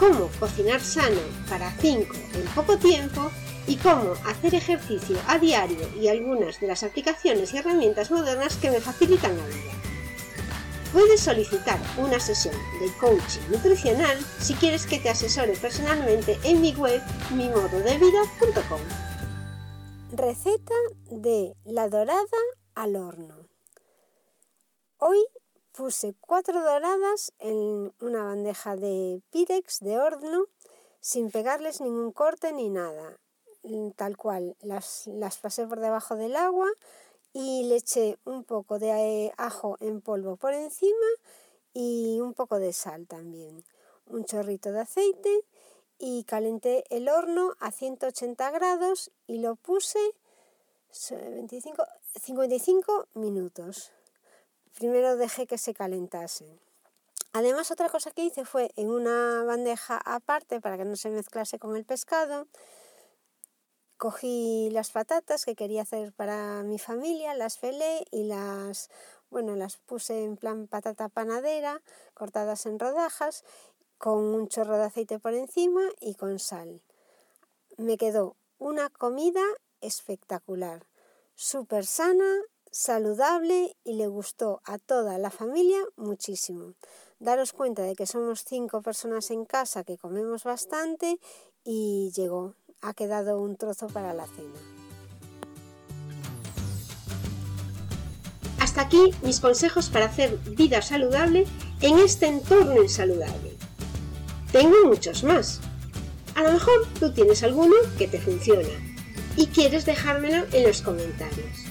cómo cocinar sano para 5 en poco tiempo y cómo hacer ejercicio a diario y algunas de las aplicaciones y herramientas modernas que me facilitan la vida. Puedes solicitar una sesión de coaching nutricional si quieres que te asesore personalmente en mi web mimododevida.com. Receta de la dorada al horno. Hoy puse cuatro doradas en una bandeja de Pirex de horno sin pegarles ningún corte ni nada Mm, tal cual, las, las pasé por debajo del agua y le eché un poco de eh, ajo en polvo por encima y un poco de sal también, un chorrito de aceite y calenté el horno a 180 grados y lo puse 25, 55 minutos. Primero dejé que se calentase. Además, otra cosa que hice fue en una bandeja aparte para que no se mezclase con el pescado, Cogí las patatas que quería hacer para mi familia, las pelé y las, bueno, las puse en plan patata panadera, cortadas en rodajas, con un chorro de aceite por encima y con sal. Me quedó una comida espectacular, súper sana, saludable y le gustó a toda la familia muchísimo. Daros cuenta de que somos cinco personas en casa que comemos bastante y llegó, ha quedado un trozo para la cena. Hasta aquí mis consejos para hacer vida saludable en este entorno insaludable. Tengo muchos más. A lo mejor tú tienes alguno que te funciona y quieres dejármelo en los comentarios.